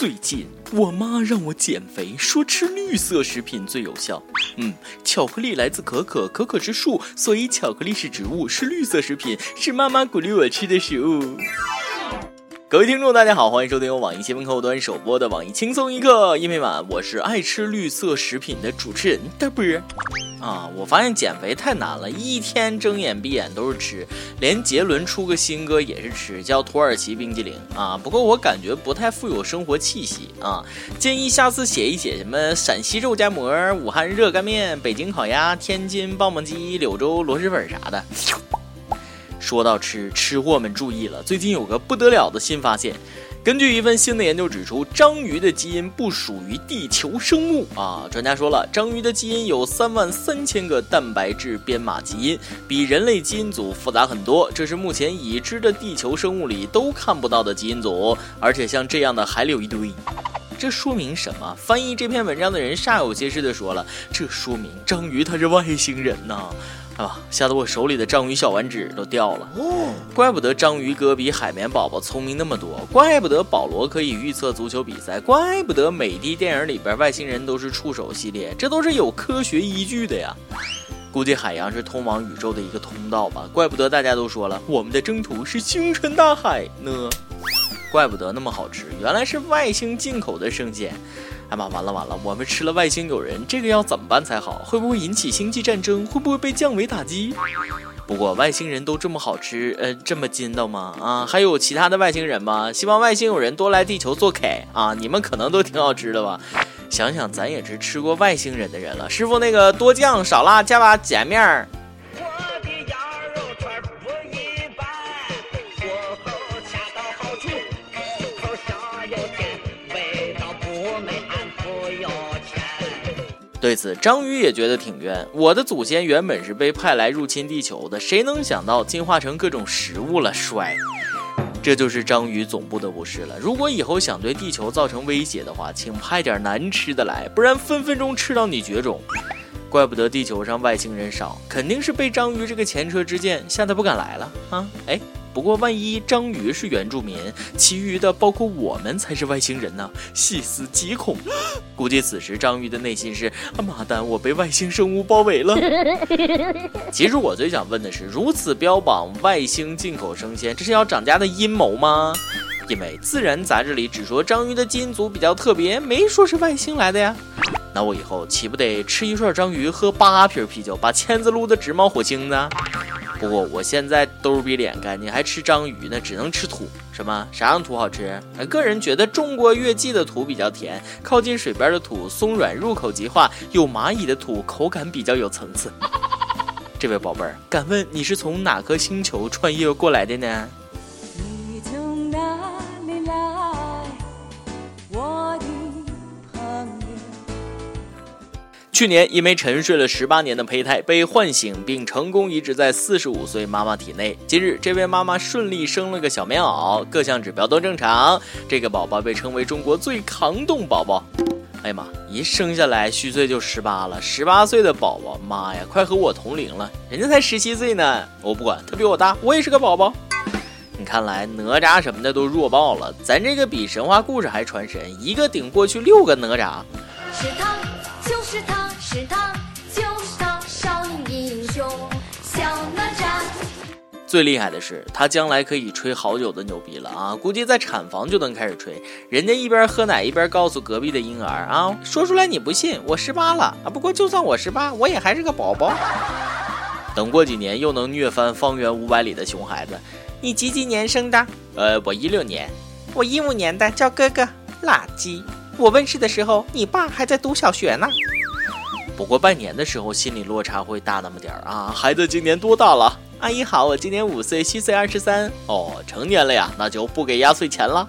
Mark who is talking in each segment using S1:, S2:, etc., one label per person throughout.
S1: 最近我妈让我减肥，说吃绿色食品最有效。嗯，巧克力来自可可，可可是树，所以巧克力是植物，是绿色食品，是妈妈鼓励我吃的食物。各位听众，大家好，欢迎收听由网易新闻客户端首播的网易轻松一刻，音频版，我是爱吃绿色食品的主持人大波儿。啊，我发现减肥太难了，一天睁眼闭眼都是吃，连杰伦出个新歌也是吃，叫土耳其冰激凌啊。不过我感觉不太富有生活气息啊，建议下次写一写什么陕西肉夹馍、武汉热干面、北京烤鸭、天津棒棒鸡、柳州螺蛳粉啥的。说到吃，吃货们注意了，最近有个不得了的新发现。根据一份新的研究指出，章鱼的基因不属于地球生物啊。专家说了，章鱼的基因有三万三千个蛋白质编码基因，比人类基因组复杂很多。这是目前已知的地球生物里都看不到的基因组，而且像这样的还有一堆。这说明什么？翻译这篇文章的人煞有介事地说了，这说明章鱼它是外星人呐。吓得我手里的章鱼小丸子都掉了。哦，怪不得章鱼哥比海绵宝宝聪明那么多，怪不得保罗可以预测足球比赛，怪不得美的电影里边外星人都是触手系列，这都是有科学依据的呀。估计海洋是通往宇宙的一个通道吧？怪不得大家都说了，我们的征途是星辰大海呢。怪不得那么好吃，原来是外星进口的生鲜。哎妈，完了完了，我们吃了外星友人，这个要怎么办才好？会不会引起星际战争？会不会被降维打击？不过外星人都这么好吃，呃，这么筋道吗？啊，还有其他的外星人吗？希望外星友人多来地球做客啊！你们可能都挺好吃的吧？想想咱也是吃过外星人的人了。师傅，那个多酱少辣，加把碱面儿。对此，章鱼也觉得挺冤。我的祖先原本是被派来入侵地球的，谁能想到进化成各种食物了？衰，这就是章鱼总部的不是了。如果以后想对地球造成威胁的话，请派点难吃的来，不然分分钟吃到你绝种。怪不得地球上外星人少，肯定是被章鱼这个前车之鉴吓得不敢来了啊！哎。不过，万一章鱼是原住民，其余的包括我们才是外星人呢？细思极恐。估计此时章鱼的内心是：啊妈蛋，我被外星生物包围了。其实我最想问的是，如此标榜外星进口生鲜，这是要涨价的阴谋吗？因为《自然》杂志里只说章鱼的基因组比较特别，没说是外星来的呀。那我以后岂不得吃一串章鱼，喝八瓶啤酒，把签子撸得直冒火星子？不过我现在兜比脸干净，还吃章鱼呢，只能吃土。什么？啥样土好吃？个人觉得种过月季的土比较甜，靠近水边的土松软，入口即化；有蚂蚁的土口感比较有层次。这位宝贝儿，敢问你是从哪颗星球穿越过来的呢？你从哪去年，一枚沉睡了十八年的胚胎被唤醒，并成功移植在四十五岁妈妈体内。今日，这位妈妈顺利生了个小棉袄，各项指标都正常。这个宝宝被称为中国最抗冻宝宝。哎呀妈，一生下来虚岁就十八了，十八岁的宝宝，妈呀，快和我同龄了，人家才十七岁呢。我不管，他比我大，我也是个宝宝。你看来哪吒什么的都弱爆了，咱这个比神话故事还传神，一个顶过去六个哪吒。是他，就是他。是他，就是他，少年英雄小哪吒。最厉害的是，他将来可以吹好久的牛逼了啊！估计在产房就能开始吹。人家一边喝奶一边告诉隔壁的婴儿啊，说出来你不信，我十八了啊！不过就算我十八，我也还是个宝宝。等过几年又能虐翻方圆五百里的熊孩子。你几几年生的？呃，我一六年。我一五年的，叫哥哥。垃圾！我问世的时候，你爸还在读小学呢。不过拜年的时候，心理落差会大那么点儿啊！孩子今年多大了？阿姨好，我今年五岁，虚岁二十三。哦，成年了呀，那就不给压岁钱了。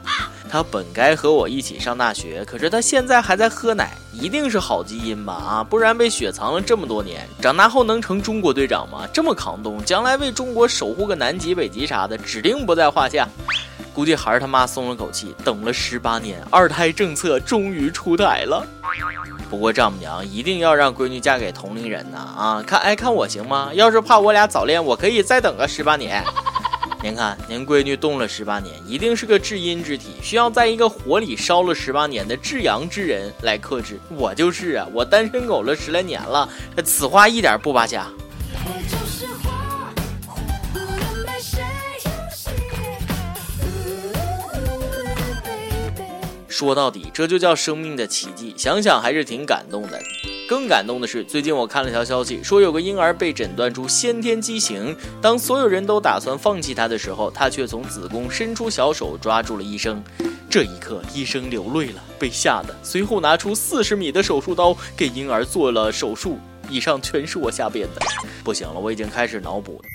S1: 他本该和我一起上大学，可是他现在还在喝奶，一定是好基因吧？啊，不然被雪藏了这么多年，长大后能成中国队长吗？这么抗冻，将来为中国守护个南极、北极啥的，指定不在话下。估计孩儿他妈松了口气，等了十八年，二胎政策终于出台了。不过丈母娘一定要让闺女嫁给同龄人呐啊！看，哎，看我行吗？要是怕我俩早恋，我可以再等个十八年。您看，您闺女冻了十八年，一定是个至阴之体，需要在一个火里烧了十八年的至阳之人来克制。我就是啊，我单身狗了十来年了，此话一点不扒瞎。说到底，这就叫生命的奇迹，想想还是挺感动的。更感动的是，最近我看了条消息，说有个婴儿被诊断出先天畸形。当所有人都打算放弃他的时候，他却从子宫伸出小手抓住了医生。这一刻，医生流泪了，被吓得随后拿出四十米的手术刀给婴儿做了手术。以上全是我瞎编的，不行了，我已经开始脑补了。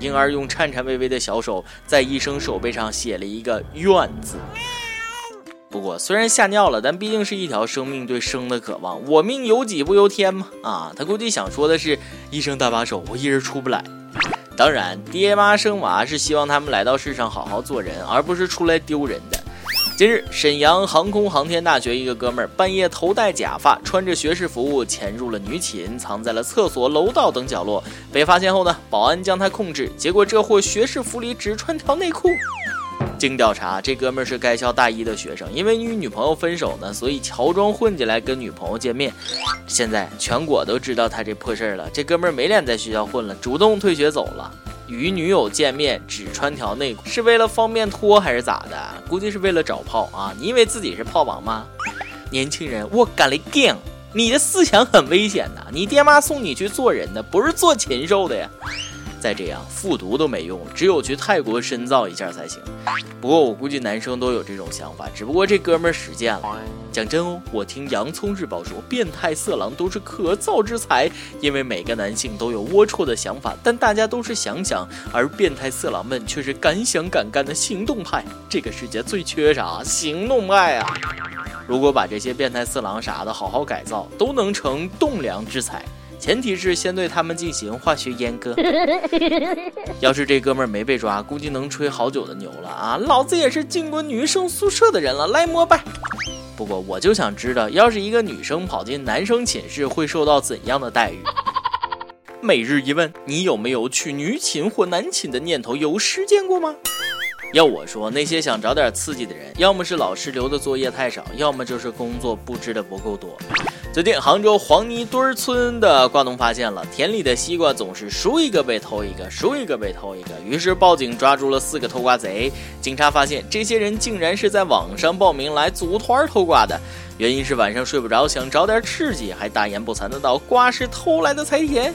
S1: 婴儿用颤颤巍巍的小手在医生手背上写了一个“愿”字。不过虽然吓尿了，但毕竟是一条生命对生的渴望。我命由己不由天嘛！啊，他估计想说的是，医生搭把手，我一人出不来。当然，爹妈生娃是希望他们来到世上好好做人，而不是出来丢人的。近日，沈阳航空航天大学一个哥们儿半夜头戴假发，穿着学士服潜入了女寝，藏在了厕所、楼道等角落。被发现后呢，保安将他控制，结果这货学士服里只穿条内裤。经调查，这哥们儿是该校大一的学生，因为与女朋友分手呢，所以乔装混进来跟女朋友见面。现在全国都知道他这破事儿了，这哥们儿没脸在学校混了，主动退学走了。与女友见面只穿条内裤，是为了方便脱还是咋的？估计是为了找炮啊！你以为自己是炮王吗？年轻人，我干了你的思想很危险呐！你爹妈送你去做人的，不是做禽兽的呀！再这样复读都没用，只有去泰国深造一下才行。不过我估计男生都有这种想法，只不过这哥们儿实践了。讲真哦，我听洋葱日报说，变态色狼都是可造之材，因为每个男性都有龌龊的想法，但大家都是想想，而变态色狼们却是敢想敢干的行动派。这个世界最缺啥？行动派啊！如果把这些变态色狼啥的好好改造，都能成栋梁之才。前提是先对他们进行化学阉割。要是这哥们儿没被抓，估计能吹好久的牛了啊！老子也是进过女生宿舍的人了，来膜拜。不过我就想知道，要是一个女生跑进男生寝室，会受到怎样的待遇？每日一问：你有没有去女寝或男寝的念头？有实践过吗？要我说，那些想找点刺激的人，要么是老师留的作业太少，要么就是工作布置的不够多。最近，杭州黄泥墩村的瓜农发现了田里的西瓜总是熟一个被偷一个，熟一个被偷一个，于是报警抓住了四个偷瓜贼。警察发现，这些人竟然是在网上报名来组团偷瓜的，原因是晚上睡不着，想找点刺激，还大言不惭的道瓜是偷来的才甜。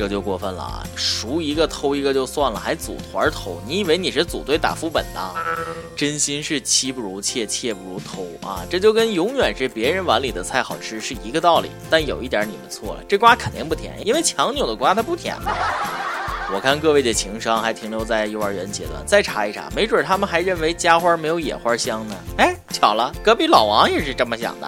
S1: 这就过分了啊！熟一个偷一个就算了，还组团偷，你以为你是组队打副本呢？真心是妻不如妾，妾不如偷啊！这就跟永远是别人碗里的菜好吃是一个道理。但有一点你们错了，这瓜肯定不甜，因为强扭的瓜它不甜嘛。我看各位的情商还停留在幼儿园阶段，再查一查，没准他们还认为家花没有野花香呢。哎，巧了，隔壁老王也是这么想的。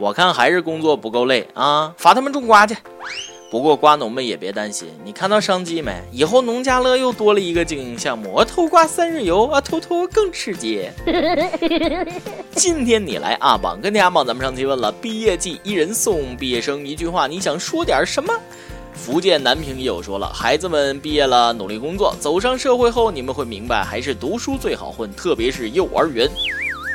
S1: 我看还是工作不够累啊，罚他们种瓜去。不过瓜农们也别担心，你看到商机没？以后农家乐又多了一个经营项目，偷瓜三日游啊，偷偷更刺激。今天你来阿榜跟家榜，咱们上期问了，毕业季一人送毕业生一句话，你想说点什么？福建南平也有说了，孩子们毕业了，努力工作，走上社会后，你们会明白，还是读书最好混，特别是幼儿园。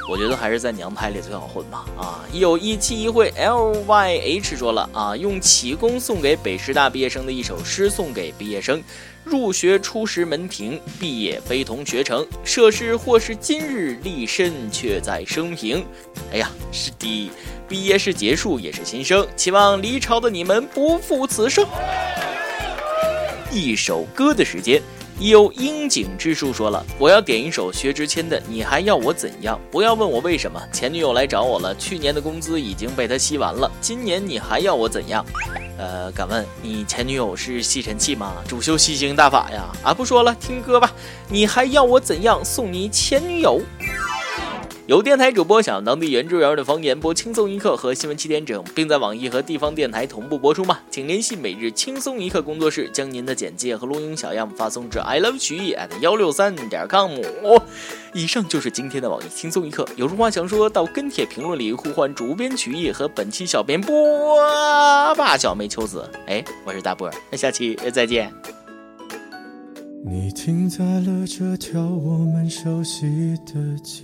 S1: 我觉得还是在娘胎里最好混吧。啊，有一期一会 L Y H 说了啊，用启功送给北师大毕业生的一首诗送给毕业生：入学初识门庭，毕业非同学成。涉世或是今日立身，却在生平。哎呀，是的，毕业是结束，也是新生。期望离巢的你们不负此生。一首歌的时间。有樱井之树说了，我要点一首薛之谦的《你还要我怎样》，不要问我为什么，前女友来找我了，去年的工资已经被他吸完了，今年你还要我怎样？呃，敢问你前女友是吸尘器吗？主修吸星大法呀！啊，不说了，听歌吧，你还要我怎样？送你前女友。有电台主播想当地原汁原味的方言播轻松一刻和新闻七点整，并在网易和地方电台同步播出吗？请联系每日轻松一刻工作室，将您的简介和录音小样发送至 i love 曲艺 at 幺六三点 com。以上就是今天的网易轻松一刻，有什么话想说到跟帖评论里呼唤主编曲艺和本期小编波霸小妹秋子。哎，我是大波儿，那下期再见。
S2: 你停在了这条我们熟悉的街。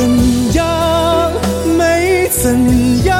S2: 怎样？没怎样。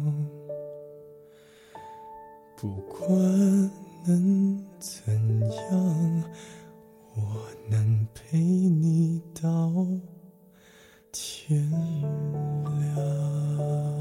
S2: 不管。能怎样？我能陪你到天亮。